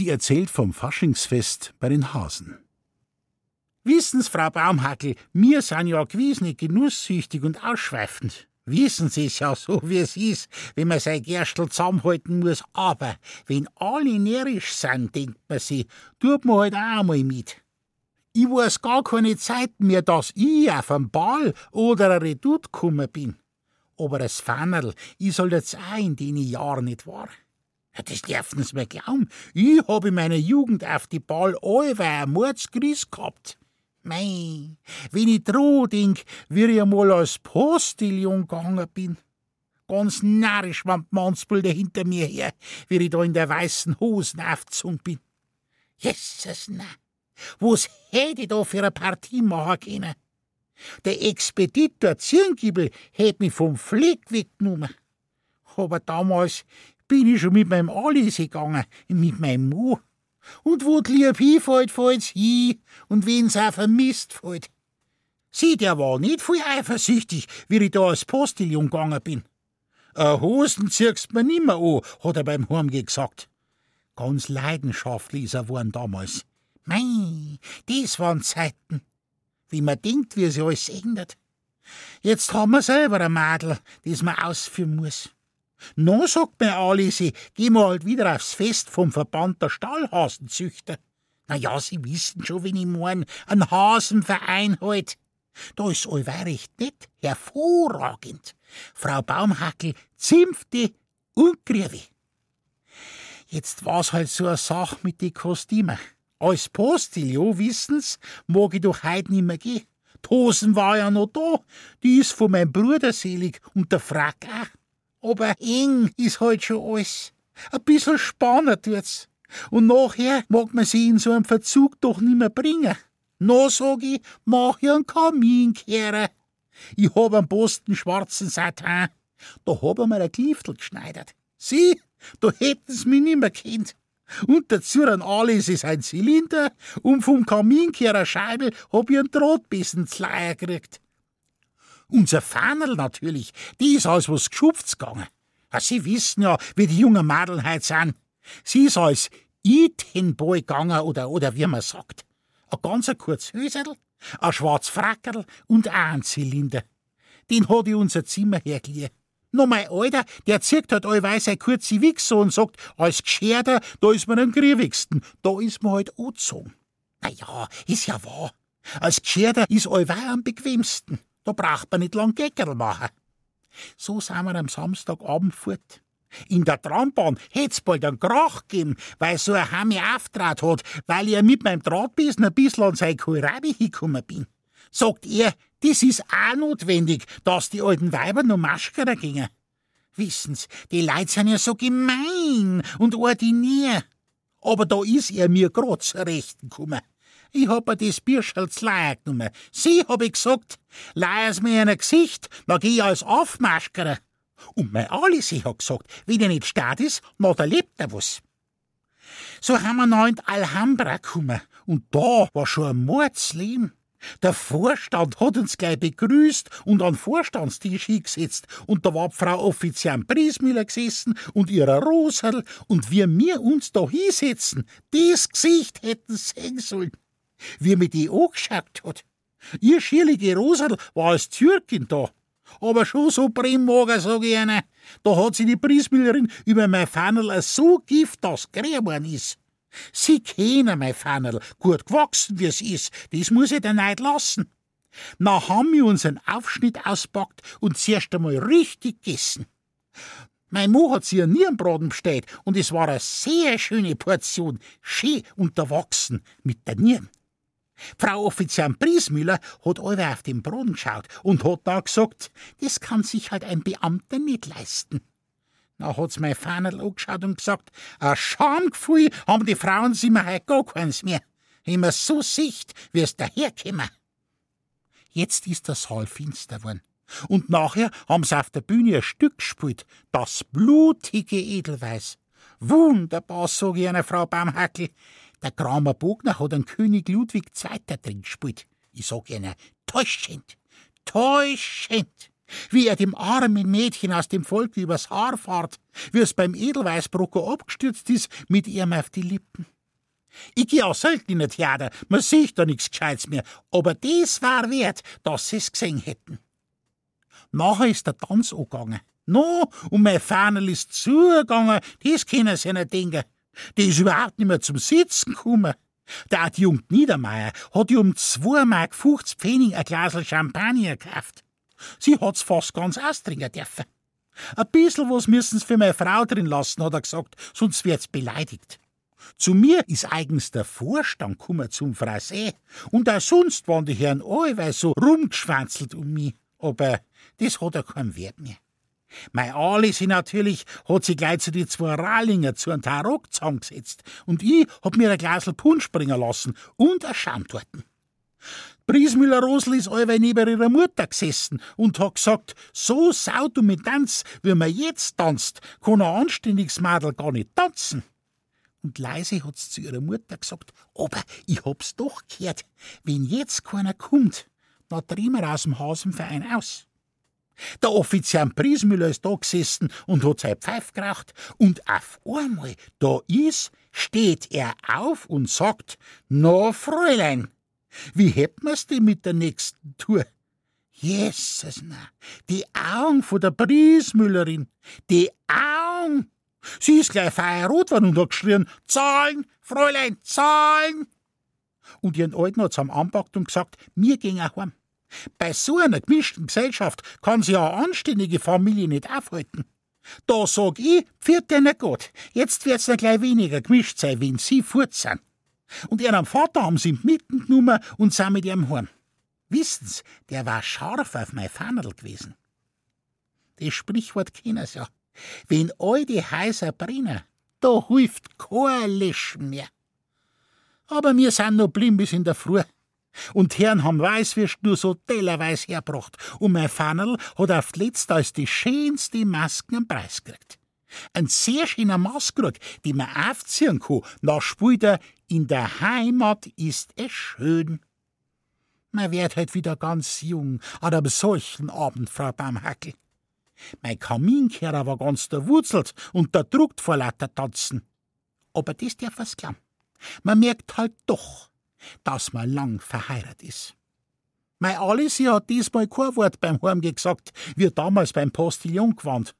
Sie erzählt vom Faschingsfest bei den Hasen. Wissen's, Frau Baumhackel, mir sind ja gewesen genusssüchtig und ausschweifend. Wissen Sie's ja so, wie es ist, wenn man sein Gerstl zusammenhalten muss. Aber wenn alle närrisch sind, denkt man sich, tut man halt auch einmal mit. Ich weiß gar keine Zeit mehr, dass ich auf einen Ball oder ein Redout gekommen bin. Aber das Fannerl, ich soll jetzt auch in den Jahren nicht wahr. Das dürfen Sie mir glauben. Ich habe in meiner Jugend auf die Ball allweil ein Mordsgries gehabt. Mei, wenn ich dran denk, wie ich einmal als Postillon gegangen bin. Ganz narrisch schwammt Mansbilder hinter mir her, wie ich da in der weißen Hosen aufgezogen bin. Jesus, na, was hätte ich da für eine Partie machen können? Der Expeditor Zirngiebel hätte mich vom Fleck weggenommen. Aber damals bin ich schon mit meinem Alice gegangen, mit meinem Mu. Und wo die Liebe hinfällt, fällt's hin, und wen's auch vermisst fällt. Sie, der war nicht viel eifersüchtig, wie ich da als Postillon gegangen bin. Eine Hosen ziehst mir nimmer an, hat er beim Heimgehen gesagt. Ganz leidenschaftlich ist er geworden damals. Mei, das waren Zeiten. Wie man denkt, wie sich alles ändert. Jetzt haben wir selber ein Madel, das man ausführen muss. No, sagt mir Alice, gehen wir halt wieder aufs Fest vom Verband der Stallhasenzüchter. Na ja, Sie wissen schon, wenn ich mein, ein Hasenverein halt. Da ist allweil recht nett, hervorragend. Frau Baumhackel zimpfte und griewe. Jetzt war's halt so eine Sache mit den Kostümen. Als Postillon, wissen's, mag ich doch heut nimmer gehen. Die Hosen war ja noch da, die ist von meinem Bruder selig und der Frack auch. Aber eng ist halt schon alles. Ein bisschen spannend tut's. Und nachher mag man sie in so einem Verzug doch nimmer bringen. No, sag ich, mach ich einen Kaminkehrer. Ich hab einen Posten schwarzen Satin. Da hab ich mir ein Kliftel geschneidert. Sieh, da hätten's mich nimmer kennt. Und dazu ein alles ist ein Zylinder und vom Kaminkehrer Scheibe hab ich einen Drahtbissen Leier gekriegt. Unser Fahnerl natürlich, die ist als was geschupft's gegangen. Sie wissen ja, wie die jungen Mädel heut sind. Sie ist als Eating-Boy gegangen oder, oder wie man sagt. Ein ganz kurz Höserl, ein schwarz Frackerl und ein Zylinder. Den hat ich unser Zimmer hergeliehen. No, mein Alter, der zirkt halt allweil seine kurze Wichse und sagt, als Gescherder, da ist man am griewigsten, da ist man halt angezogen. Na ja, ist ja wahr. Als Gescherder ist allweil am bequemsten. Da braucht man nicht lang Geckerl machen. So sind wir am Samstagabend fort. In der Trambahn hätt's bald einen Krach gegeben, weil so ein Hami auftrat hat, weil ich mit meinem Drahtbesen ein bisschen an seine Kohlrabi hingekommen bin. Sagt er, das ist auch notwendig, dass die alten Weiber noch Maschkerer gingen. Wissen's, die Leute sind ja so gemein und ordinär. Aber da ist er mir grad zur Rechten gekommen. Ich hab mir das Bierschel genommen. Sie, hab ich gesagt, leih's mir in ein Gesicht, dann geh ich als Aufmaschkerer. Und mein Alice hat gesagt, wenn er nicht staat ist, na, da lebt er was. So haben wir noch in die Alhambra gekommen. Und da war schon ein Mordsleben. Der Vorstand hat uns gleich begrüßt und an den Vorstandstisch hingesetzt. Und da war Frau Offiziant Briesmüller gesessen und ihrer Roserl. Und wir uns da hinsetzen, das Gesicht hätten sehen sollen wie mir die angeschaut hat. Ihr schierliche Rosal war als Türkin da. Aber schon so Primmager, sag ich einer. Da hat sie die Priesmüllerin über mein Fannerl so Gift, dass geworden ist. Sie kennen mein Fannerl, gut gewachsen wie es ist, das muss ich dann nicht lassen. Na haben wir unseren Aufschnitt auspackt und zuerst einmal richtig gegessen. Mein Mo hat sie einen Braten bestellt und es war eine sehr schöne Portion, schön unterwachsen mit der Nieren. Frau Offiziant Briesmüller hat alle auf den Boden geschaut und hat da gesagt, das kann sich halt ein Beamter nicht leisten. Na hat's mein Fahnerl angeschaut und gesagt, ein Schamgefühl haben die Frauen Frauenzimmer heut gar keins mehr. Immer so sicht, wie es daherkämmer. Jetzt ist der Saal finster geworden. Und nachher haben sie auf der Bühne ein Stück gespielt, das blutige Edelweiß. Wunderbar, sag ich einer Frau Baumhackel. Der Kramer Bogner hat einen König Ludwig II. drin gespielt. Ich sag ihnen, täuschend, täuschend. wie er dem armen Mädchen aus dem Volk übers Haar fahrt, wie es beim Edelweißbrocker abgestürzt ist, mit ihm auf die Lippen. Ich geh auch selten in der Theater, man sieht da nichts Gescheites mehr, aber das war wert, dass sie's gesehen hätten. Nachher ist der Tanz angegangen. No, und mein Fahnerl ist zugegangen, das können Sie nicht denken. Die ist überhaupt nicht mehr zum Sitzen gekommen. Der Adjunkt Niedermeier hat ihr um 2,50 Mark Pfennig ein Glas Champagner gekauft. Sie hat's fast ganz austrinken dürfen. Ein bissl was müssen's für meine Frau drin lassen, hat er gesagt, sonst wird's beleidigt. Zu mir ist eigens der Vorstand gekommen zum Frasé. Und auch sonst waren die Herren allweil so rumgeschwanzelt um mich. Aber das hat ja keinen Wert mehr. Mei Alisi natürlich hat sie gleich zu die zwei Rallinger zu einem Tarok zusammengesetzt und ich hab mir ein Glasl Punsch bringen lassen und ein Schaumtorten. Briesmüller Rosl ist allweil neben ihrer Mutter gesessen und hat gesagt, so saut du mit Tanz, wie man jetzt tanzt, kann ein anständiges Madel gar nicht tanzen. Und leise hat's zu ihrer Mutter gesagt, aber ich hab's doch gehört, wenn jetzt keiner kommt, dann drehen wir aus dem Hasenverein aus. Der Offiziant Priesmüller ist da gesessen und hat sein Pfeif geraucht, und auf einmal, da ist, steht er auf und sagt, na, Fräulein, wie hätt mir's denn mit der nächsten Tour? Jesus, na, die Augen von der Priesmüllerin, die Augen! Sie ist gleich feierrot worden und hat geschrien, Zahlen, Fräulein, Zahlen! Und ihren Alten hat's am anpackt und gesagt, mir ging auch heim. Bei so einer gemischten Gesellschaft kann sich eine anständige Familie nicht aufhalten. Da sag ich, pfiat der Gott, jetzt wird's noch gleich weniger gemischt sein, wenn sie fort sind. Und ihren Vater haben sie mitgenommen und sind mit ihrem heim. Wissen's, der war scharf auf mein Fahnerl gewesen. Das Sprichwort kennen sie ja. Wenn all die Häuser brennen, da hilft kein Löschen mehr. Aber wir sind noch blieben bis in der Früh. Und Herren haben Weißwürst nur so tellerweise hergebracht. Und mein Fannerl hat auf letzt als die schönste Masken am Preis gekriegt. Ein sehr schöner Maskrug, die man aufziehen kann. Nach spielt er, in der Heimat ist es schön. Man wird halt wieder ganz jung an einem solchen Abend, Frau Baumhackel. Mein Kaminkehrer war ganz der Wurzelt und der druckt vor lauter Tanzen. Aber das darf was glauben. Man merkt halt doch, dass man lang verheiratet ist. Mei Alice hat diesmal kein Wort beim Heimgehen gesagt, wie damals beim Postillon gewandt.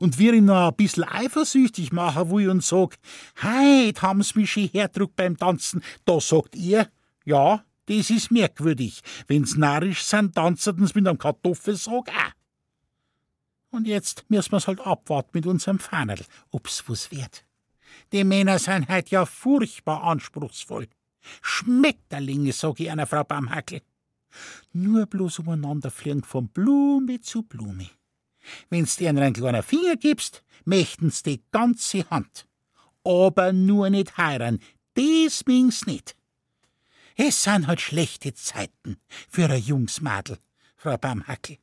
Und wir ihn noch ein bisschen eifersüchtig machen will und sag, heit haben sie mich schon herdruckt beim Tanzen, da sagt ihr, ja, das ist merkwürdig. Wenn's narrisch sind, tanzen sie mit einem Kartoffelsack auch. Und jetzt müssen wir's halt abwarten mit unserem Fahnerl, ob's was wird. Die Männer sind halt ja furchtbar anspruchsvoll. Schmetterlinge, sag ich einer Frau Baumhackel. Nur bloß umeinander fliegen von Blume zu Blume. Wenn's dir einen kleinen Finger gibst, möchten's die ganze Hand. Aber nur nicht heiraten, des mings nicht. Es sind halt schlechte Zeiten für ein Jungsmadel, Frau Baumhackel.